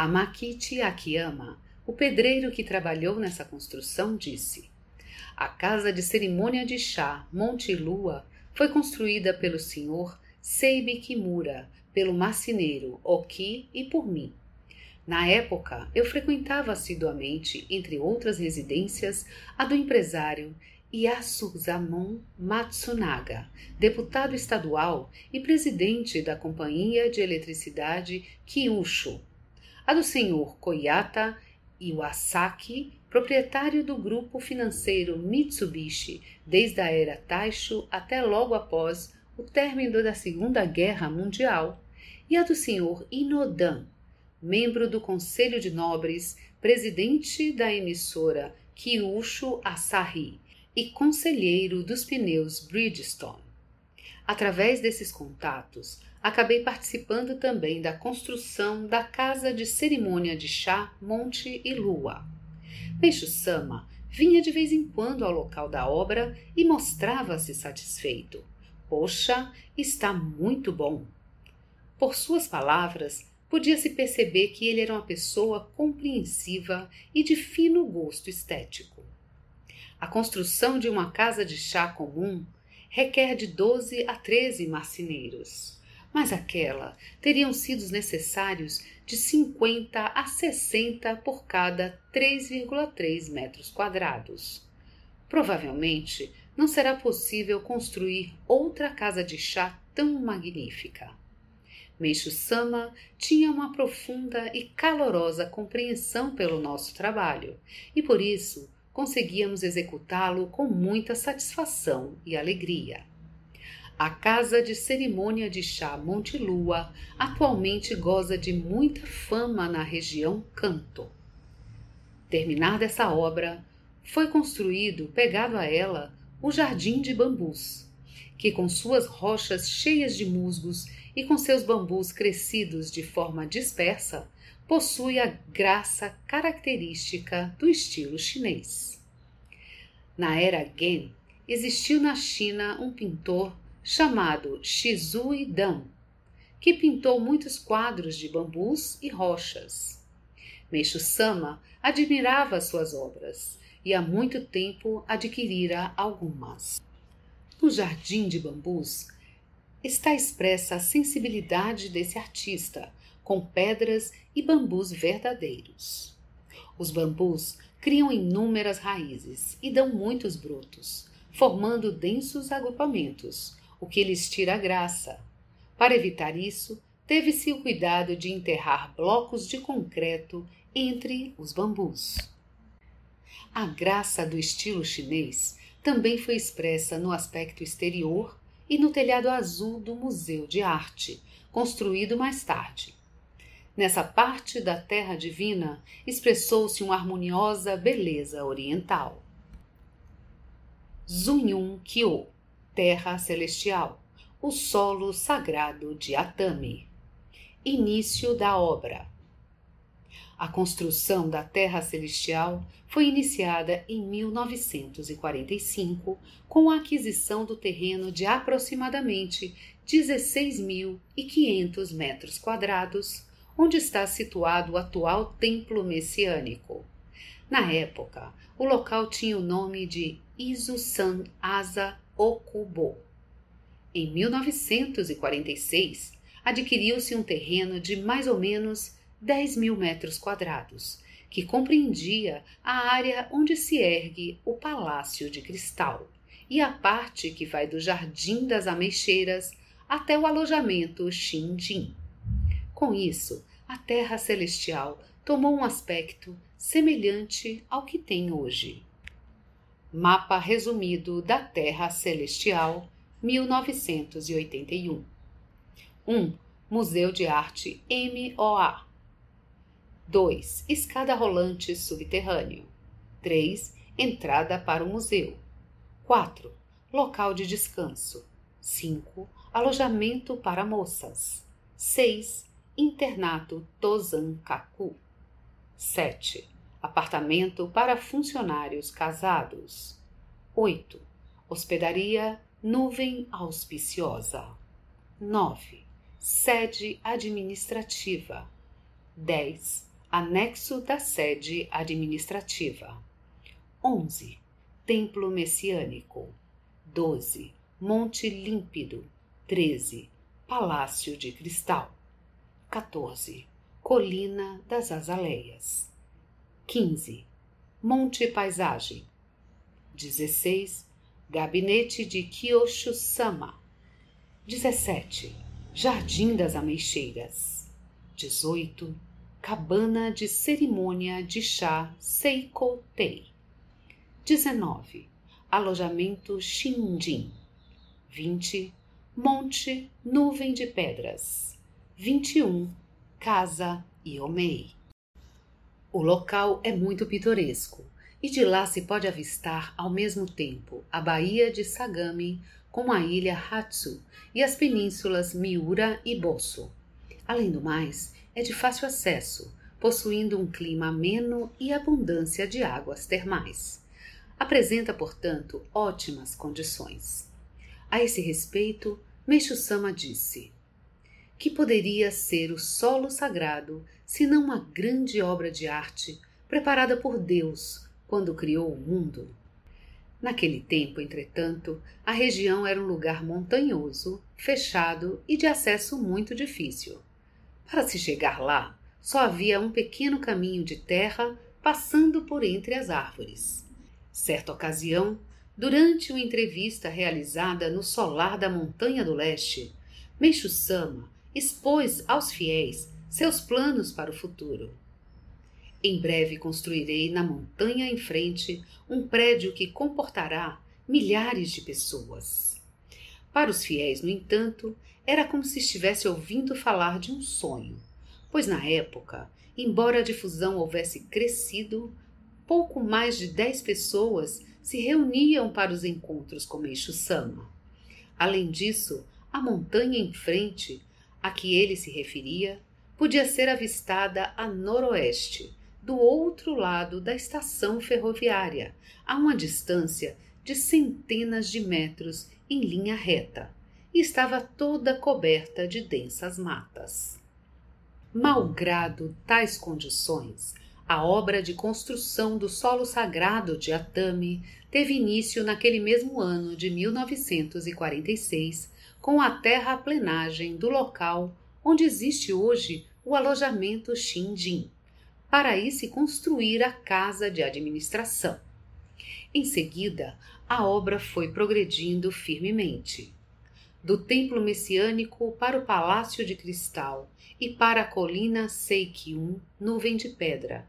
Amakichi Akiyama, o pedreiro que trabalhou nessa construção, disse: A casa de cerimônia de chá Monte Lua foi construída pelo senhor Seibi Kimura, pelo marceneiro Oki e por mim. Na época, eu frequentava assiduamente, entre outras residências, a do empresário Yasuzamon Matsunaga, deputado estadual e presidente da Companhia de Eletricidade Kyushu, a do senhor Koyata Iwasaki, proprietário do grupo financeiro Mitsubishi desde a era Taisho até logo após o término da Segunda Guerra Mundial, e a do senhor Inodan, membro do Conselho de Nobres, presidente da emissora Kyushu Asahi e conselheiro dos pneus Bridgestone. Através desses contatos, acabei participando também da construção da casa de cerimônia de chá Monte e Lua. Meixo Sama vinha de vez em quando ao local da obra e mostrava-se satisfeito. Poxa, está muito bom. Por suas palavras, podia-se perceber que ele era uma pessoa compreensiva e de fino gosto estético. A construção de uma casa de chá comum requer de 12 a 13 marceneiros mas aquela teriam sido necessários de 50 a 60 por cada 3,3 metros quadrados. Provavelmente não será possível construir outra casa de chá tão magnífica. Meixo Sama tinha uma profunda e calorosa compreensão pelo nosso trabalho e por isso conseguíamos executá-lo com muita satisfação e alegria. A casa de cerimônia de chá Monte Lua atualmente goza de muita fama na região Canto. Terminada essa obra, foi construído, pegado a ela, o Jardim de Bambus, que com suas rochas cheias de musgos e com seus bambus crescidos de forma dispersa, possui a graça característica do estilo chinês. Na era Gen, existiu na China um pintor chamado Shizui Dan, que pintou muitos quadros de bambus e rochas. Meixo Sama admirava suas obras e há muito tempo adquirira algumas. No Jardim de Bambus está expressa a sensibilidade desse artista, com pedras e bambus verdadeiros. Os bambus criam inúmeras raízes e dão muitos brotos, formando densos agrupamentos, o que lhes tira a graça. Para evitar isso, teve-se o cuidado de enterrar blocos de concreto entre os bambus. A graça do estilo chinês também foi expressa no aspecto exterior e no telhado azul do Museu de Arte, construído mais tarde. Nessa parte da Terra Divina expressou-se uma harmoniosa beleza oriental. Zunyun Kyo terra celestial, o solo sagrado de Atami. Início da obra. A construção da Terra Celestial foi iniciada em 1945 com a aquisição do terreno de aproximadamente 16.500 metros quadrados, onde está situado o atual templo messiânico. Na época, o local tinha o nome de Izu-san Asa Okubo. Em 1946, adquiriu-se um terreno de mais ou menos 10 mil metros quadrados, que compreendia a área onde se ergue o Palácio de Cristal e a parte que vai do Jardim das Ameixeiras até o alojamento Xinjin. Com isso, a Terra Celestial tomou um aspecto semelhante ao que tem hoje. Mapa resumido da Terra Celestial, 1981. 1. Museu de Arte MOA. 2. Escada rolante subterrâneo. 3. Entrada para o museu. 4. Local de descanso. 5. Alojamento para moças. 6. Internato Tozankaku. 7. Apartamento para funcionários casados. 8. Hospedaria Nuvem Auspiciosa. 9. Sede administrativa. 10. Anexo da sede administrativa. 11. Templo Messiânico. 12. Monte Límpido. 13. Palácio de Cristal. 14. Colina das Azaleias. 15. Monte Paisagem. 16. Gabinete de Kyosho-sama. 17. Jardim das Ameixeiras. 18. Cabana de Cerimônia de Chá Seiko Tei. 19. Alojamento Shinjin. 20. Monte Nuvem de Pedras. 21. Casa Iomei. O local é muito pitoresco e de lá se pode avistar ao mesmo tempo a Baía de Sagami com a ilha Hatsu e as penínsulas Miura e Bosso. Além do mais, é de fácil acesso, possuindo um clima ameno e abundância de águas termais. Apresenta, portanto, ótimas condições. A esse respeito, Meixo Sama disse: Que poderia ser o solo sagrado senão uma grande obra de arte preparada por Deus quando criou o mundo? Naquele tempo, entretanto, a região era um lugar montanhoso, fechado e de acesso muito difícil. Para se chegar lá, só havia um pequeno caminho de terra passando por entre as árvores. Certa ocasião, durante uma entrevista realizada no solar da Montanha do Leste, Meixo Sama expôs aos fiéis seus planos para o futuro. Em breve construirei na montanha em frente um prédio que comportará milhares de pessoas. Para os fiéis, no entanto, era como se estivesse ouvindo falar de um sonho, pois na época, embora a difusão houvesse crescido, pouco mais de dez pessoas se reuniam para os encontros com Meixo Sama. Além disso, a montanha em frente, a que ele se referia, podia ser avistada a noroeste, do outro lado da estação ferroviária, a uma distância de centenas de metros em linha reta e estava toda coberta de densas matas. Malgrado tais condições, a obra de construção do solo sagrado de Atami teve início naquele mesmo ano de 1946, com a terraplenagem do local onde existe hoje o alojamento Shinjin, para aí se construir a casa de administração. Em seguida, a obra foi progredindo firmemente. Do templo messiânico para o palácio de cristal e para a colina Seikyun, nuvem de pedra.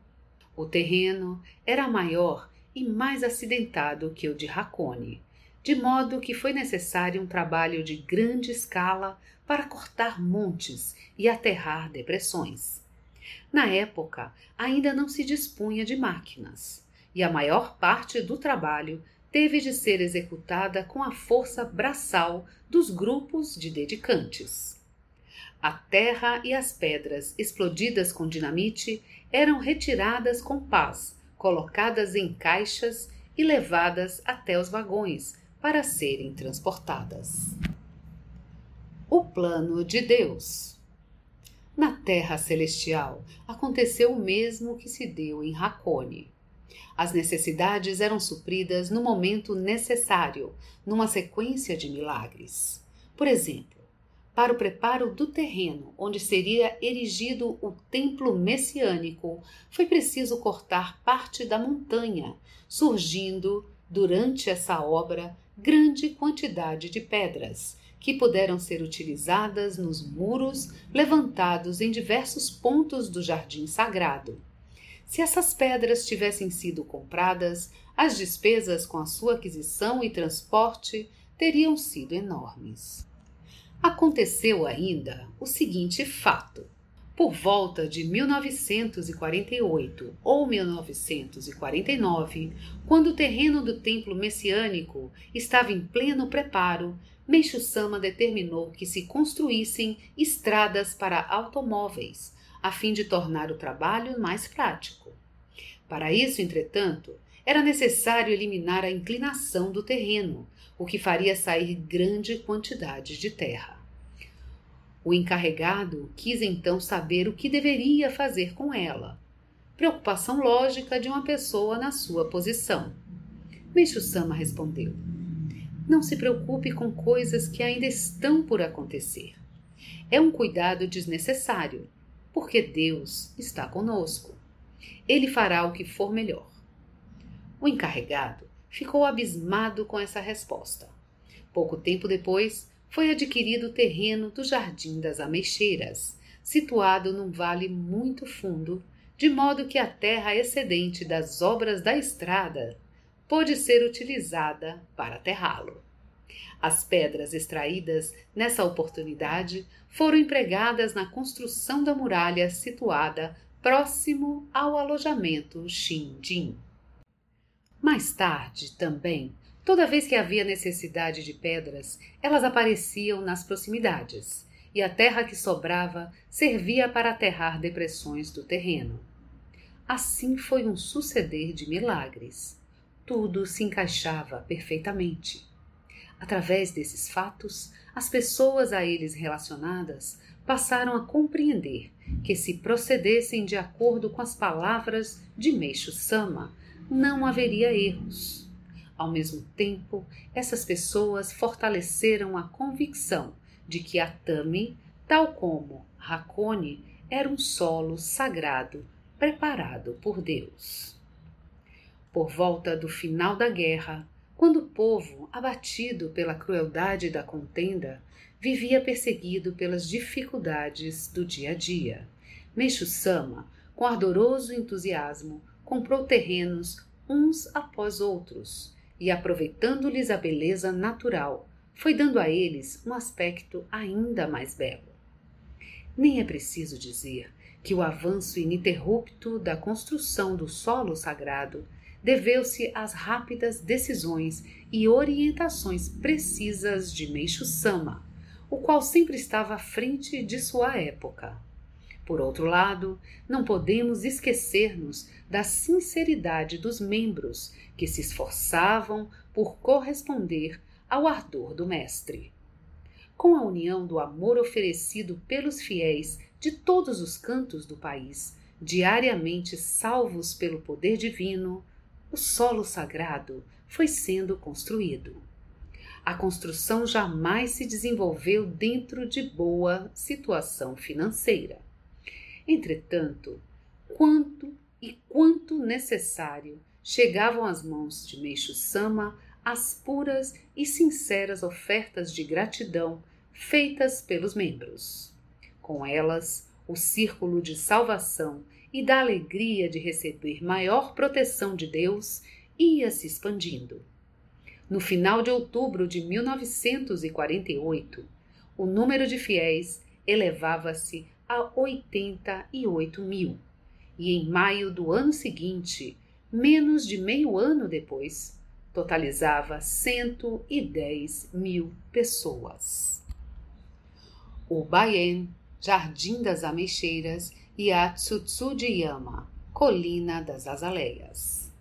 O terreno era maior e mais acidentado que o de Hakone, de modo que foi necessário um trabalho de grande escala para cortar montes e aterrar depressões. Na época, ainda não se dispunha de máquinas, e a maior parte do trabalho teve de ser executada com a força braçal dos grupos de dedicantes. A terra e as pedras explodidas com dinamite eram retiradas com paz, colocadas em caixas e levadas até os vagões para serem transportadas. O plano de Deus. Na Terra Celestial aconteceu o mesmo que se deu em Hakone. As necessidades eram supridas no momento necessário, numa sequência de milagres. Por exemplo, para o preparo do terreno onde seria erigido o templo messiânico, foi preciso cortar parte da montanha, surgindo, durante essa obra, grande quantidade de pedras, que puderam ser utilizadas nos muros levantados em diversos pontos do jardim sagrado. Se essas pedras tivessem sido compradas, as despesas com a sua aquisição e transporte teriam sido enormes. Aconteceu ainda o seguinte fato. Por volta de 1948 ou 1949, quando o terreno do templo messiânico estava em pleno preparo, Meixo Sama determinou que se construíssem estradas para automóveis, a fim de tornar o trabalho mais prático. Para isso, entretanto, era necessário eliminar a inclinação do terreno, o que faria sair grande quantidade de terra. O encarregado quis então saber o que deveria fazer com ela. Preocupação lógica de uma pessoa na sua posição. Meixo Sama respondeu: Não se preocupe com coisas que ainda estão por acontecer. É um cuidado desnecessário, porque Deus está conosco. Ele fará o que for melhor. O encarregado ficou abismado com essa resposta. Pouco tempo depois, foi adquirido o terreno do Jardim das Ameixeiras, situado num vale muito fundo, de modo que a terra excedente das obras da estrada pôde ser utilizada para aterrá-lo. As pedras extraídas nessa oportunidade foram empregadas na construção da muralha situada próximo ao alojamento Xinjin. Mais tarde, também, toda vez que havia necessidade de pedras, elas apareciam nas proximidades, e a terra que sobrava servia para aterrar depressões do terreno. Assim foi um suceder de milagres. Tudo se encaixava perfeitamente. Através desses fatos, as pessoas a eles relacionadas passaram a compreender que, se procedessem de acordo com as palavras de Meixo Sama, não haveria erros. Ao mesmo tempo, essas pessoas fortaleceram a convicção de que Atami, tal como Hakone, era um solo sagrado preparado por Deus. Por volta do final da guerra, quando o povo, abatido pela crueldade da contenda, vivia perseguido pelas dificuldades do dia a dia, Meixo Sama, com ardoroso entusiasmo, comprou terrenos uns após outros e, aproveitando-lhes a beleza natural, foi dando a eles um aspecto ainda mais belo. Nem é preciso dizer que o avanço ininterrupto da construção do solo sagrado deveu-se às rápidas decisões e orientações precisas de Meixo Sama, o qual sempre estava à frente de sua época. Por outro lado, não podemos esquecer-nos da sinceridade dos membros que se esforçavam por corresponder ao ardor do Mestre. Com a união do amor oferecido pelos fiéis de todos os cantos do país, diariamente salvos pelo poder divino, o solo sagrado foi sendo construído. A construção jamais se desenvolveu dentro de boa situação financeira. Entretanto, quanto e quanto necessário chegavam às mãos de Meixo Sama as puras e sinceras ofertas de gratidão feitas pelos membros. Com elas, o círculo de salvação e da alegria de receber maior proteção de Deus ia se expandindo. No final de outubro de 1948, o número de fiéis elevava-se a 88 mil. E em maio do ano seguinte, menos de meio ano depois, totalizava 110 mil pessoas. O Baien, Jardim das Ameixeiras e a Tsutsujiyama, Colina das Azaleias.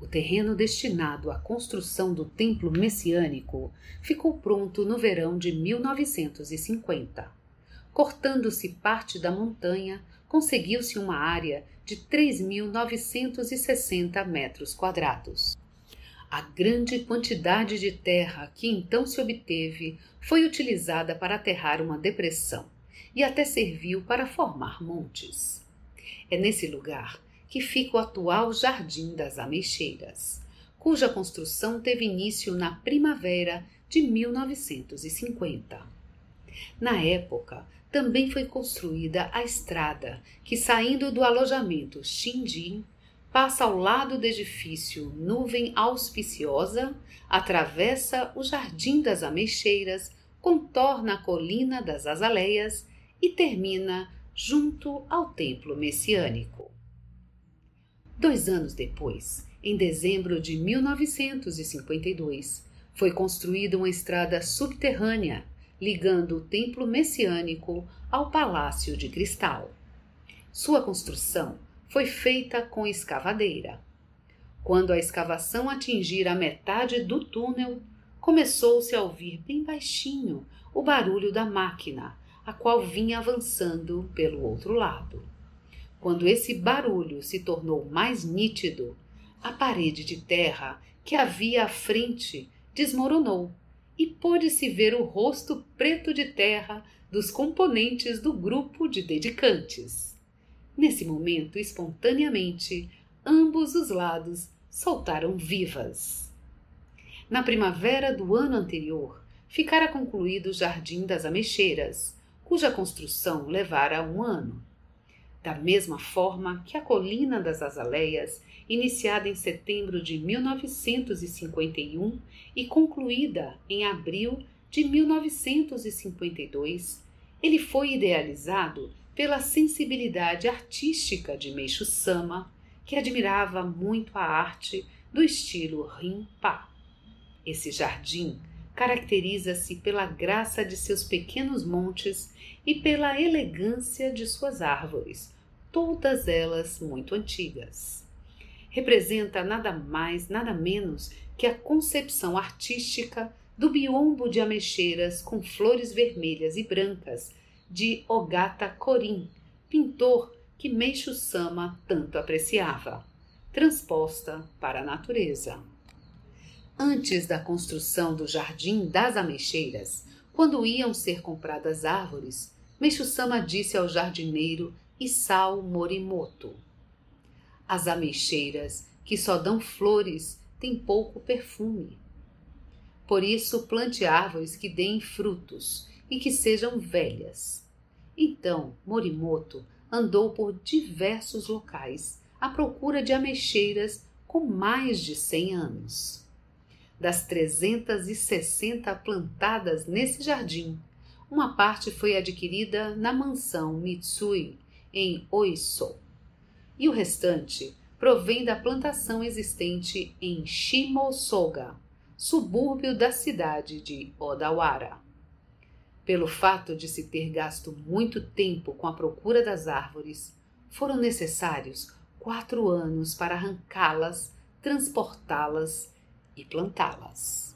O terreno destinado à construção do templo messiânico ficou pronto no verão de 1950 cortando-se parte da montanha, conseguiu-se uma área de 3.960 metros quadrados. A grande quantidade de terra que então se obteve foi utilizada para aterrar uma depressão e até serviu para formar montes. É nesse lugar que fica o atual Jardim das Ameixeiras, cuja construção teve início na primavera de 1950. Na época, também foi construída a estrada que, saindo do alojamento Xindim, passa ao lado do edifício Nuvem Auspiciosa, atravessa o Jardim das Ameixeiras, contorna a colina das Azaleias e termina junto ao templo messiânico. Dois anos depois, em dezembro de 1952, foi construída uma estrada subterrânea ligando o templo messiânico ao Palácio de Cristal. Sua construção foi feita com escavadeira. Quando a escavação atingir a metade do túnel, começou-se a ouvir bem baixinho o barulho da máquina, a qual vinha avançando pelo outro lado. Quando esse barulho se tornou mais nítido, a parede de terra que havia à frente desmoronou e pôde-se ver o rosto preto de terra dos componentes do grupo de dedicantes. Nesse momento, espontaneamente, ambos os lados soltaram vivas. Na primavera do ano anterior, ficara concluído o Jardim das Ameixeiras, cuja construção levara um ano. Da mesma forma que a Colina das Azaleias, iniciada em setembro de 1951 e concluída em abril de 1952, ele foi idealizado pela sensibilidade artística de Meixo Sama, que admirava muito a arte do estilo Rimpa. Esse jardim caracteriza-se pela graça de seus pequenos montes e pela elegância de suas árvores, todas elas muito antigas. Representa nada mais, nada menos que a concepção artística do biombo de ameixeiras com flores vermelhas e brancas de Ogata Korin, pintor que Meixo Sama tanto apreciava, transposta para a natureza. Antes da construção do Jardim das Ameixeiras, quando iam ser compradas árvores, Meixo Sama disse ao jardineiro Isao Morimoto: As ameixeiras que só dão flores têm pouco perfume. Por isso, plante árvores que deem frutos e que sejam velhas. Então, Morimoto andou por diversos locais à procura de ameixeiras com mais de cem anos. Das 360 plantadas nesse jardim, uma parte foi adquirida na mansão Mitsui, em Oiso, e o restante provém da plantação existente em Shimosoga, subúrbio da cidade de Odawara. Pelo fato de se ter gasto muito tempo com a procura das árvores, foram necessários quatro anos para arrancá-las, transportá-las e plantá-las.